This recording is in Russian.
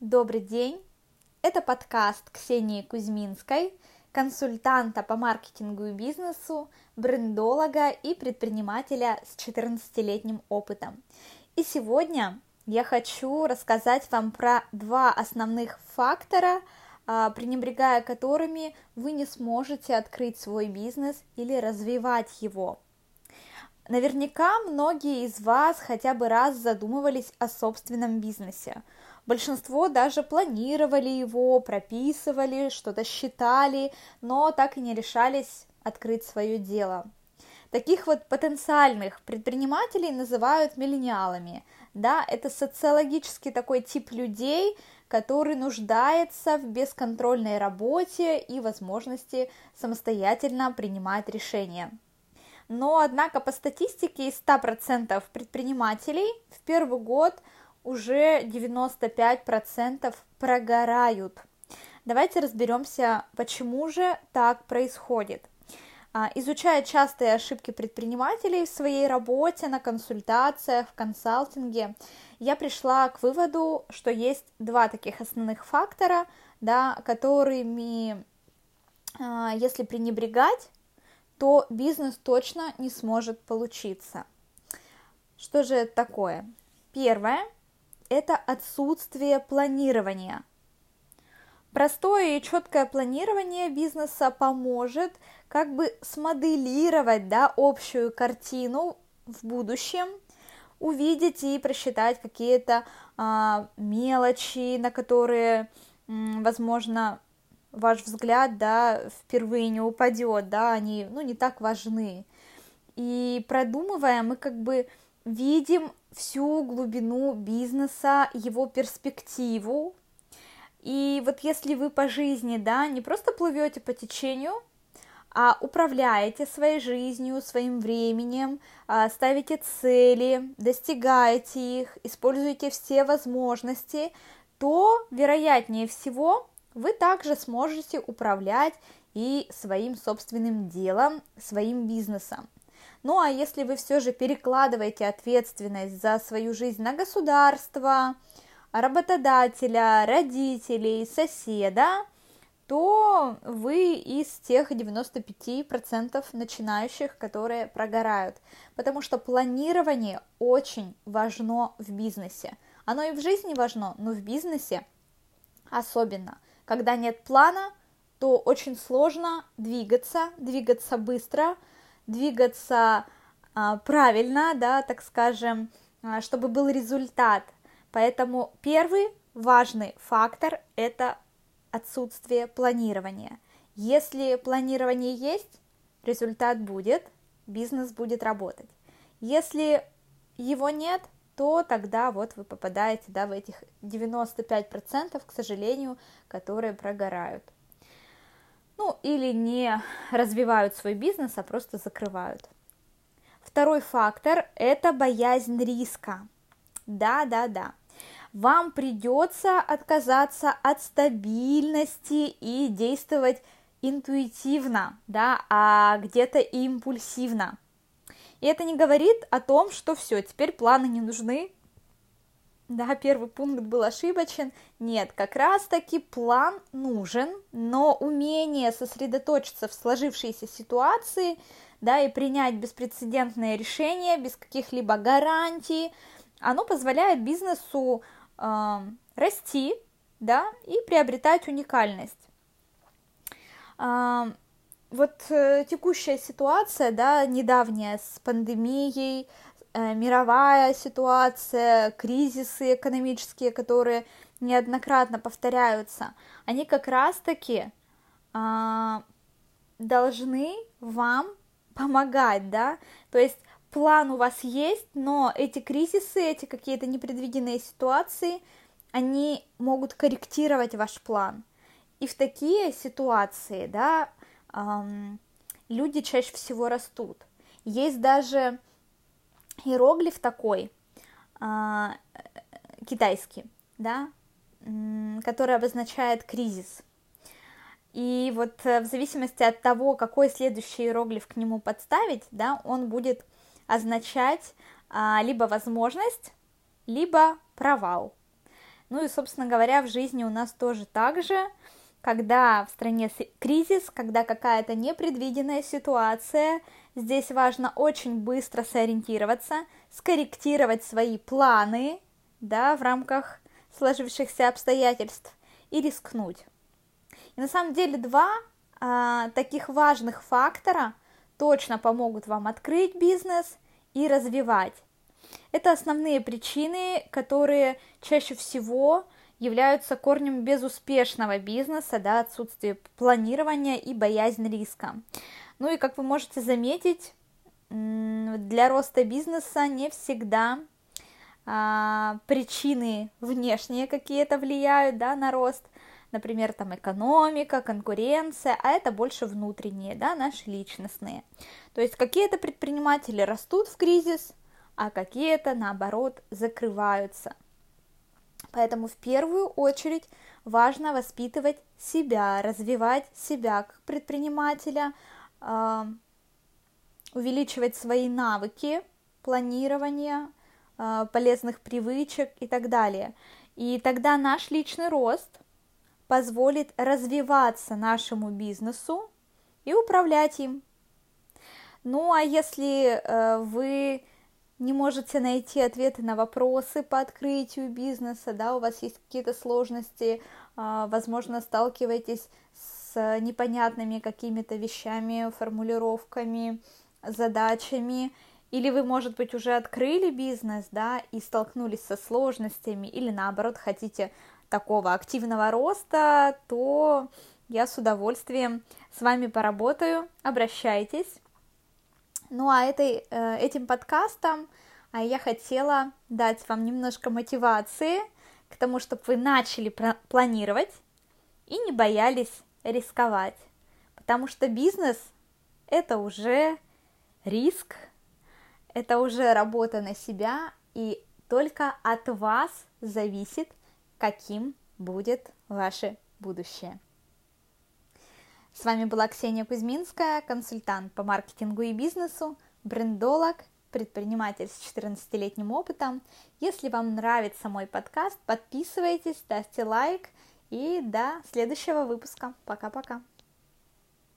Добрый день! Это подкаст Ксении Кузьминской, консультанта по маркетингу и бизнесу, брендолога и предпринимателя с 14-летним опытом. И сегодня я хочу рассказать вам про два основных фактора, а, пренебрегая которыми вы не сможете открыть свой бизнес или развивать его. Наверняка многие из вас хотя бы раз задумывались о собственном бизнесе. Большинство даже планировали его, прописывали, что-то считали, но так и не решались открыть свое дело. Таких вот потенциальных предпринимателей называют миллениалами. Да, это социологический такой тип людей, который нуждается в бесконтрольной работе и возможности самостоятельно принимать решения. Но, однако, по статистике из 100% предпринимателей в первый год уже 95% прогорают. Давайте разберемся, почему же так происходит. А, изучая частые ошибки предпринимателей в своей работе, на консультациях, в консалтинге, я пришла к выводу, что есть два таких основных фактора, да, которыми, а, если пренебрегать, то бизнес точно не сможет получиться. Что же это такое? Первое – это отсутствие планирования. Простое и четкое планирование бизнеса поможет как бы смоделировать да, общую картину в будущем, увидеть и просчитать какие-то а, мелочи, на которые, возможно, ваш взгляд, да, впервые не упадет, да, они, ну, не так важны. И продумывая, мы как бы видим всю глубину бизнеса, его перспективу. И вот если вы по жизни, да, не просто плывете по течению, а управляете своей жизнью, своим временем, а, ставите цели, достигаете их, используете все возможности, то, вероятнее всего, вы также сможете управлять и своим собственным делом, своим бизнесом. Ну а если вы все же перекладываете ответственность за свою жизнь на государство, работодателя, родителей, соседа, то вы из тех 95% начинающих, которые прогорают. Потому что планирование очень важно в бизнесе. Оно и в жизни важно, но в бизнесе особенно. Когда нет плана, то очень сложно двигаться, двигаться быстро, двигаться а, правильно, да, так скажем, а, чтобы был результат. Поэтому первый важный фактор – это отсутствие планирования. Если планирование есть, результат будет, бизнес будет работать. Если его нет – то тогда вот вы попадаете да, в этих 95%, к сожалению, которые прогорают. Ну, или не развивают свой бизнес, а просто закрывают. Второй фактор – это боязнь риска. Да, да, да. Вам придется отказаться от стабильности и действовать интуитивно, да, а где-то импульсивно – и это не говорит о том, что все, теперь планы не нужны. Да, первый пункт был ошибочен. Нет, как раз-таки план нужен, но умение сосредоточиться в сложившейся ситуации, да, и принять беспрецедентное решение без каких-либо гарантий, оно позволяет бизнесу э, расти, да, и приобретать уникальность. Э, вот э, текущая ситуация, да, недавняя с пандемией, э, мировая ситуация, кризисы экономические, которые неоднократно повторяются, они как раз-таки э, должны вам помогать, да, то есть план у вас есть, но эти кризисы, эти какие-то непредвиденные ситуации, они могут корректировать ваш план. И в такие ситуации, да, люди чаще всего растут. Есть даже иероглиф такой, э, китайский, да, который обозначает кризис. И вот э, в зависимости от того, какой следующий иероглиф к нему подставить, да, он будет означать а, либо возможность, либо провал. Ну и, собственно говоря, в жизни у нас тоже так же, когда в стране кризис, когда какая-то непредвиденная ситуация, здесь важно очень быстро сориентироваться, скорректировать свои планы, да, в рамках сложившихся обстоятельств и рискнуть. И на самом деле два а, таких важных фактора точно помогут вам открыть бизнес и развивать. Это основные причины, которые чаще всего являются корнем безуспешного бизнеса, да, отсутствие планирования и боязнь риска. Ну и как вы можете заметить, для роста бизнеса не всегда а, причины внешние какие-то влияют да, на рост, например, там экономика, конкуренция, а это больше внутренние, да, наши личностные. То есть какие-то предприниматели растут в кризис, а какие-то, наоборот, закрываются. Поэтому в первую очередь важно воспитывать себя, развивать себя как предпринимателя, а, увеличивать свои навыки планирования, а, полезных привычек и так далее. И тогда наш личный рост позволит развиваться нашему бизнесу и управлять им. Ну а если э, вы не можете найти ответы на вопросы по открытию бизнеса, да, у вас есть какие-то сложности, э, возможно, сталкиваетесь с непонятными какими-то вещами, формулировками, задачами, или вы, может быть, уже открыли бизнес, да, и столкнулись со сложностями, или наоборот хотите такого активного роста, то я с удовольствием с вами поработаю, обращайтесь. Ну а этой, э, этим подкастом а, я хотела дать вам немножко мотивации к тому, чтобы вы начали планировать и не боялись рисковать, потому что бизнес это уже риск, это уже работа на себя, и только от вас зависит, каким будет ваше будущее. С вами была Ксения Кузьминская, консультант по маркетингу и бизнесу, брендолог, предприниматель с 14-летним опытом. Если вам нравится мой подкаст, подписывайтесь, ставьте лайк и до следующего выпуска. Пока-пока.